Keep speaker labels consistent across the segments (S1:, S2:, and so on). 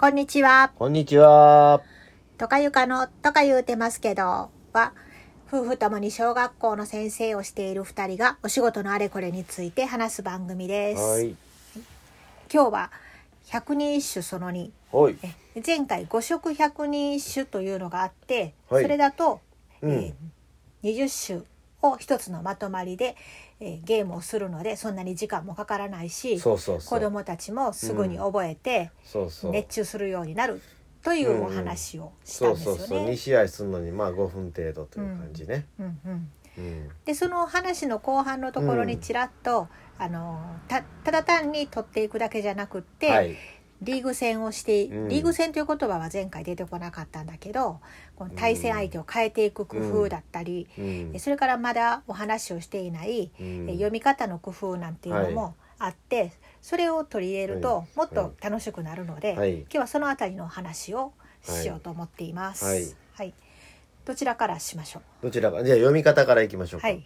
S1: こんにちは。
S2: こんにちは。
S1: とかゆかのとか言うてますけど、は、夫婦ともに小学校の先生をしている二人がお仕事のあれこれについて話す番組です。
S2: はい。
S1: 今日は百人一首その2。
S2: はい。
S1: え前回五色百人一首というのがあって、
S2: はい
S1: それだと、
S2: うん
S1: えー、20首を一つのまとまりで、えーゲームをするのでそんなに時間もかからないし
S2: そうそうそう。
S1: 子どもたちもすぐに覚えて、
S2: そうそう。
S1: 熱中するようになるというお話をしたんですよね。
S2: そうそうそう。2試合するのにまあ5分程度という感じね。
S1: うんうん
S2: うん。
S1: でその話の後半のところにちらっと、あのたただ単に取っていくだけじゃなくって、
S2: はい。
S1: リーグ戦をして、
S2: うん
S1: リーグ戦という言葉は前回出てこなかったんだけどこの対戦相手を変えていく工夫だったり、
S2: うん
S1: え。それからまだお話をしていない、
S2: うん
S1: え読み方の工夫なんていうのもあって、それを取り入れると
S2: はい
S1: もっと楽しくなるので、
S2: はい
S1: 今日はそのあたりのお話をしようと思っています。
S2: はい
S1: はいどちらからしましょ
S2: どちらかじゃあ読み方からいきましょ
S1: う。はい。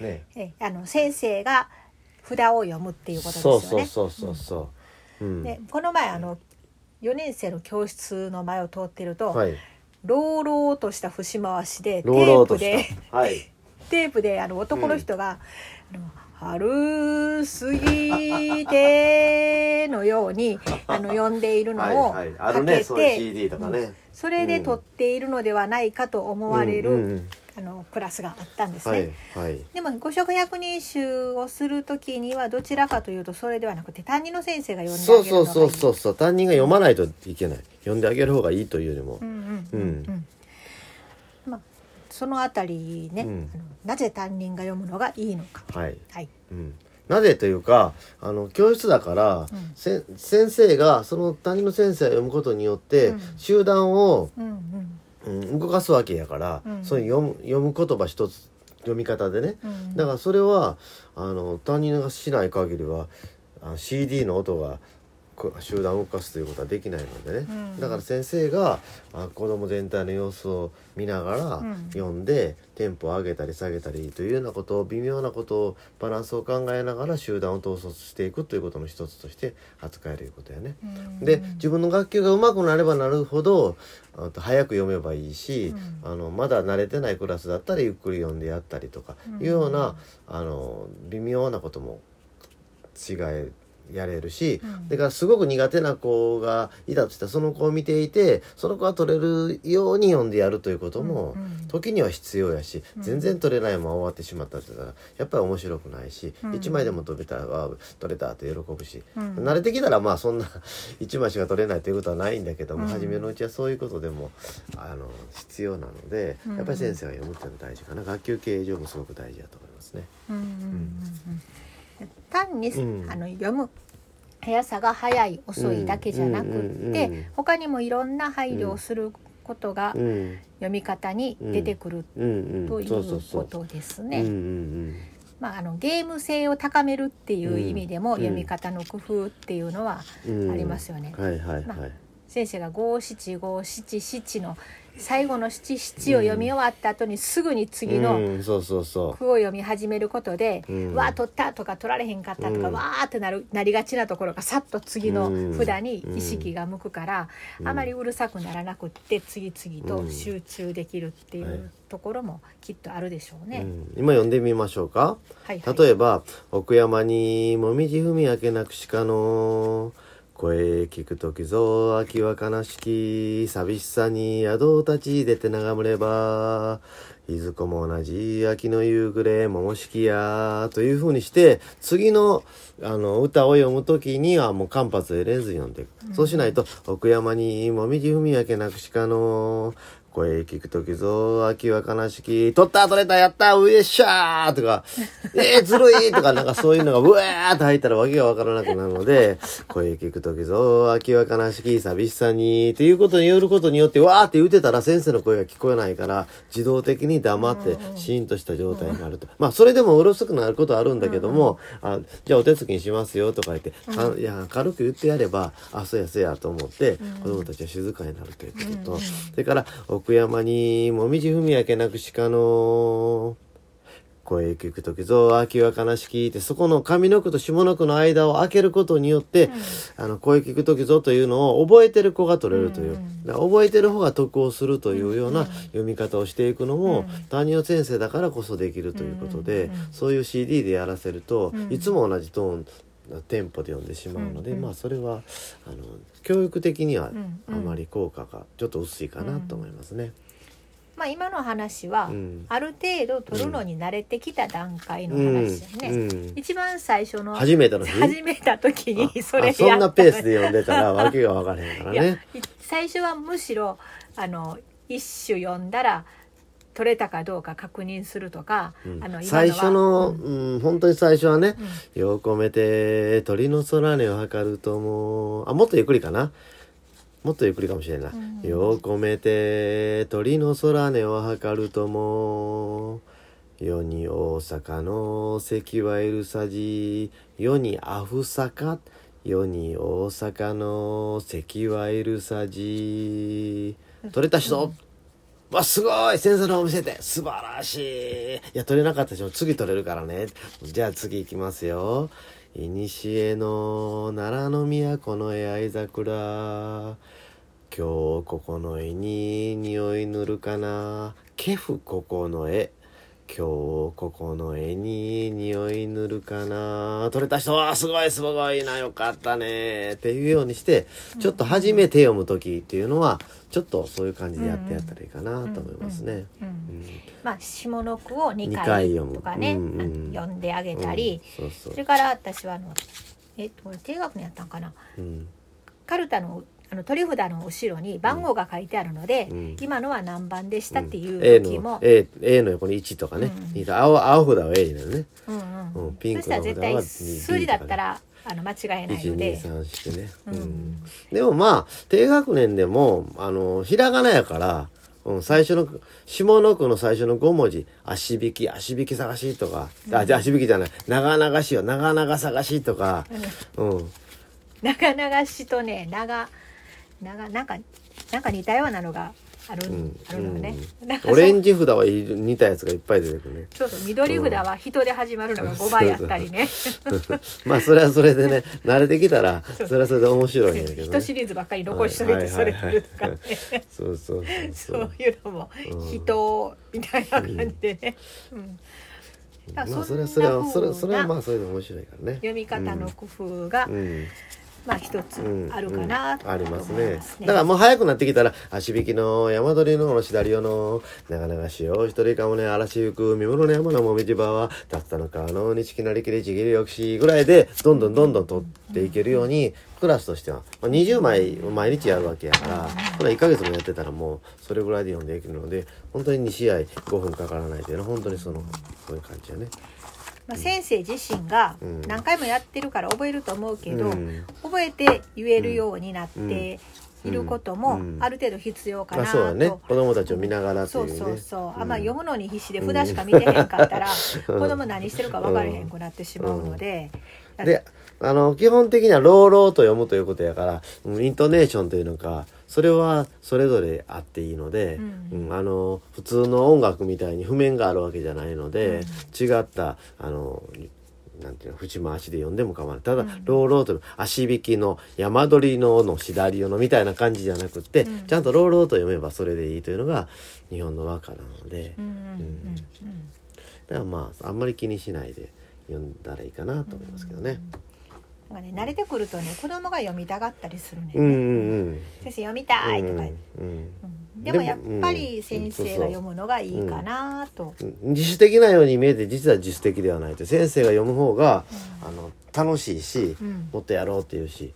S2: ね。
S1: えあの先生が札を読むっていうことですよね。
S2: そうそうそうそう。うん。
S1: でこの前あの4年生の教室の前を通ってると、
S2: はい。
S1: 朗々とした節回しでテ
S2: ロー
S1: プで
S2: た。はい。
S1: テープで あの男の人が「あの春過ぎて」のようにあの読んでいるのをか。けて。それで撮っているのではないかと思われ
S2: うんうんう
S1: る
S2: ん
S1: あのクラスがあったんです
S2: はい
S1: ね。
S2: はい。
S1: でも五色百人一首をする時にはどちらかというとそれではなくて担任の先生が読んであ
S2: そう
S1: げる
S2: そうそうそうそう。担任が読まないといけない。読んであげる方がいいというよりも
S1: う。んうんうん
S2: う
S1: うんんまあそのあたりね、
S2: うん
S1: なぜ担任が読むのがいいのか
S2: はい。
S1: はい
S2: うん、なぜというかあの教室だから、
S1: うん
S2: せ先生がその担任の先生が読むことによって、
S1: うん
S2: 集団を、
S1: うん
S2: 動かすわけやから、
S1: うん。
S2: そういう読む読む言葉一つ読み方でね。
S1: うん。
S2: だからそれはあの担任がしない限りはあの CD の音がこ集団を動かすということはできないのでね、
S1: うん。
S2: だから先生があ子供全体の様子を見ながら
S1: うん。
S2: 読んで、テンポを上げたり下げたりというようなことを微妙なことをバランスを考えながら集団を統率していくということの一つとして扱えることやね。
S1: うん。
S2: で自分の学級が上手くなればなるほど早く読めばいいし、
S1: うん。
S2: あのまだ慣れてないクラスだったらゆっくり読んでやったりとか
S1: うん。
S2: いうような、あの微妙なことも違えやれるし、
S1: うん。
S2: だからすごく苦手な子がいたとしたらその子を見ていてその子が取れるように読んでやるということも、時には必要やし
S1: うん。
S2: 全然取れないまま終わってしまったって言ったらやっぱり面白くないし、
S1: うん。
S2: 1枚でも飛べたら取れたって喜ぶし、
S1: うん。
S2: 慣れてきたらまあそんな 1枚しか取れないということはないんだけども、
S1: うん。
S2: 初めのうちはそういうことでもあの必要なので、
S1: うん。
S2: やっぱり先生が読むっていうのは大事かな。学級経営上もすごく大事だと思いますね。
S1: うんうんうん。うん単に、
S2: うん。
S1: あの読む。速さが速い遅いだけじゃなくって、
S2: うん
S1: 他にもいろんな配慮をすることが
S2: うん。
S1: 読み方に出てくるとい
S2: そう
S1: ことですね。
S2: ん
S1: まあ、あのゲーム性を高めるっていう意味でも、
S2: うん
S1: 読み方の工夫っていうのはありますよね。先生が五七五七七の最後の七七を読み終わった後にすぐに次の
S2: うん、そうそうそ
S1: 句を読み始めることで「
S2: うん。
S1: わあ取った」とか「取られへんかった」とか「
S2: うん。
S1: わあ」ってなるなりがちなところがさっと次の札に意識が向くから、
S2: うん。
S1: あまりうるさくならなくって次々と
S2: うん。
S1: 集中できるってい
S2: は
S1: うところもきっとあるでしょう
S2: う、
S1: ね。
S2: うん、今読んでみましょうか。
S1: はいはい、
S2: 例えば「奥山にもみじ踏み明けなくしかの声聞くときぞ秋は悲しき寂しさに宿を立ち出て眺めればいずこも同じ秋の夕暮れ桃敷や」というふうにして次のあの歌を読む時にはもう間髪入れずに読んでいく、そうしないと「奥山にもみじ踏み明けなくしかの声聞くときぞ、秋は悲しき、取った取れたやったうえっしゃーとか、えー、ずるいとか、なんかそういうのがうわーって入ったらわけがわからなくなるので、声聞くときぞ、秋は悲しき、寂しさに、っていうことによることによって、わーって言ってたら先生の声が聞こえないから、自動的に黙って、シーンとした状態になると。まあ、それでもうるさくなることはあるんだけども、あじゃあお手つきにしますよとか言って、かいや、軽く言ってやれば、あ、そうやそうやと思って、子供たちは静かになるということと、それから、奥山にもみじ踏み明けなくしかの、声聞く時ぞ秋は悲しきってそこの上の句と下の句の間を開けることによって、あの声聞く時ぞというのを覚えてる子が取れるという、
S1: うん。
S2: 覚えてる方が得をするというよう
S1: うん。
S2: な読み方をしていくのも、
S1: うん。
S2: 担任先生だからこそできるということで、
S1: うん
S2: そういう CD でやらせると、
S1: うん。
S2: いつも同じトーンテンポで読んでしまうので、
S1: うん
S2: まあそれはあの教育的には
S1: うん。
S2: あまり効果がちょっと薄いかなと思いますね。
S1: まあ今の話は、
S2: うん。
S1: ある程度取るのに慣れてきた段階の
S2: うん
S1: 話だよね、
S2: うん。
S1: 一番最初の
S2: 初めての日？
S1: 始めた時にそれ
S2: あそんなペース
S1: で
S2: で読んでたらわけが分からへんからね。
S1: い最初はむしろあの一首読んだら取れたかどうか確認するとか、
S2: うん。
S1: あの
S2: 最初の、
S1: うん。
S2: うん、本当に最初はね
S1: うん「
S2: よう込めて鳥の空音を測るともう」あもっとゆっくりかなもっとゆっくりかもしれんな。い
S1: うん「
S2: よう込めて鳥の空音を測るとも」世に大阪の関はいるさじ。世にあふさか世に大阪の関はいるさじ。取れた人、わすごい。先生の方見せて。素晴らしい。いや取れなかったでしょ次取れるからね。じゃあ次行きますよいにしえの奈良の都のへ愛桜今日ここの絵に匂い塗るかな。ケフここの絵。今日ここの絵に匂い塗るかな。取れた人はすごいすごいなよかったね。っていうようにしてちょっと初めて読む時っていうのはちょっとそういう感じでやってやったらいいかなと思いますね。
S1: まあ下の句を2
S2: 二回
S1: 回
S2: 読む。
S1: とかね、
S2: うんうん。
S1: 読んであげたり、
S2: うんそ
S1: れから私はあのえっと低学年やったんかな。
S2: うん。
S1: カルタのあの取り札の後ろに番号が書いてあるので、
S2: うん。
S1: 今のは何番でしたっていう
S2: A
S1: 時も。
S2: の、A, A の横に1とかね、
S1: うん
S2: いい青青札は A になるね。
S1: うんうん。
S2: うんピンク
S1: そしたら絶対
S2: の札は
S1: 数字だったらあの間違えないので、
S2: 123してね、
S1: う
S2: うん。んでもまあ低学年でもあのひらがなやから、うん、最初の下の句の最初の5文字「足引き足引き探し」とか、あじゃあ足引きじゃない「長々し」よ「長々探し」とか、うん、
S1: 長々しとね長長なんかなんか似たようなのがある,、
S2: うん
S1: あるのね、なんか
S2: オレンジ札はい似たやつがいっぱい出てくるね。
S1: そうそう緑札は人で始まるのが5番やったりね、
S2: まあそれはそれでね 慣れてきたらそれはそれで面白いんやけどね。
S1: 一シリーズばっかり残しといてそれするとかね。
S2: そうそうそう
S1: そう。いうのも
S2: うん。
S1: 人みたいな感じで。ね、うん。だから
S2: まあそれは
S1: そ
S2: れはそれはまあそれで面白いからね。
S1: 読み方の工夫が、
S2: うん
S1: まあ一つ
S2: うん
S1: あるかなと
S2: うんありますねだからもう早くなってきたら足引きの山鳥のしだりよの長々しよう一人かもね嵐行く見物の山のもみじ場はたったの川の錦なりきりちぎりよくしぐらいでどんどんどんどん取っていけるようにクラスとしては、まあ、20枚毎日やるわけやからこれ1ヶ月もやってたらもうそれぐらいで読んでいけるので本当に2試合5分かからないというのは本当にそのそういう感じやね。
S1: まあ、先生自身が
S2: うん。
S1: 何回もやってるから覚えると思うけど、
S2: うん。
S1: 覚えて言えるようになっていることも
S2: うん。
S1: ある程度必要かな
S2: まあそうだね。
S1: と。
S2: 子供たちを見ながらと
S1: そ
S2: いううね。
S1: そうそう、あ
S2: う。ん。
S1: まあ読むのに必死で札しか見てへんかったら、子供何してるか分からへんくなってしまうので、
S2: であの基本的には朗々と読むということやから、うんイントネーションというのかそれはそれぞれあっていいので、
S1: う
S2: うんあの普通の音楽みたいに譜面があるわけじゃないので、違ったあのなんていうの節回しで読んでも構わない。ただ、
S1: うん。
S2: 朗々と足引きの山鳥ののしだりよのみたいな感じじゃなくって、
S1: うん。
S2: ちゃんと朗々と読めばそれでいいというのが日本の和歌なので、
S1: うんうんうん
S2: だからまああんまり気にしないで読んだらいいかなと思いますけどね。
S1: なんかね慣れてくるとね子供が読みたがったりするね、
S2: うんうんうん。
S1: 先生読みたいとか言って、
S2: うん
S1: うんでもやっぱり先生が読
S2: む
S1: むのがいいかなと、
S2: 自主的なように見えて実は自主的ではないと。先生が読む方が、あの楽しいし、
S1: うん。
S2: もっとやろうっていうし。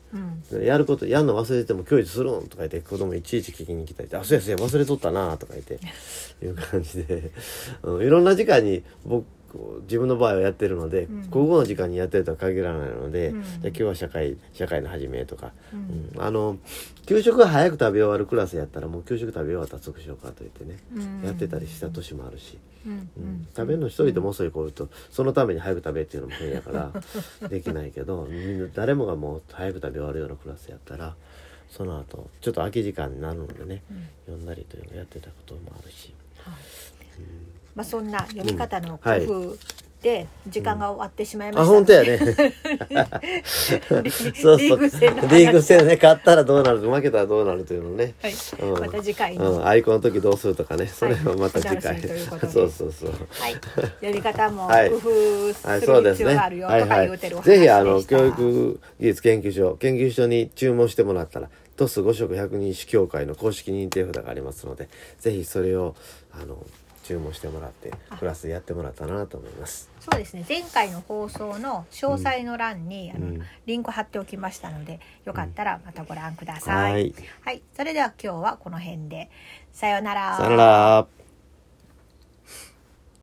S1: うん。
S2: やることやるの忘れても教育するんとか言って子供いちいち聞きに来たり「あそうやそうや忘れとったな」とか言って いう感じで、うん、いろんな時間に僕自分の場合はやってるので、
S1: うん。
S2: 国語の時間にやってるとは限らないので、
S1: うん。
S2: じゃあ今日は社会社会の始めとか、
S1: うん。
S2: うん。あの給食が早く食べ終わるクラスやったらもう給食食べ終わったら即しようかと言ってね、
S1: うん。
S2: やってたりした年もあるし、
S1: うん。
S2: うん。食べるの一人でも遅い子おるとそのために早く食べっていうのも変やから できないけどみんな誰もがもう早く食べ終わるようなクラスやったらその後ちょっと空き時間になるのでね、
S1: うん。
S2: 読んだりというのをやってたこともあるし、
S1: はいまあそんな読み方の工
S2: はい
S1: 夫で時間が終わってしまいま
S2: あ、
S1: したので、
S2: 本当やね。
S1: リ
S2: そうそう。
S1: リーグ戦の話
S2: リーグ戦ね、勝ったらどうなる、負けたらどうなるというのね。
S1: はい
S2: うん
S1: また次回
S2: う
S1: の
S2: ん、アイコンの時どうするとかね、それはまた次回。そうそうそう。
S1: はい、読み方も
S2: はい
S1: 工夫す
S2: はい、
S1: る。必要があるよ
S2: はいは
S1: とか言うてるお
S2: い。
S1: 話でした。
S2: ぜひ、あの、教育技術研究所、研究所に注文してもらったら、トス五色百人種協会の公式認定札がありますので、ぜひそれを、あの、注文してもらって、クラスでやってもらったらなと思います。
S1: そうですね前回の放送の詳細の欄に、あの
S2: うん
S1: リンク貼っておきましたのでよかったらまたご覧ください。
S2: はい
S1: はい、それでは今日はこの辺でさようなら。
S2: さよなら。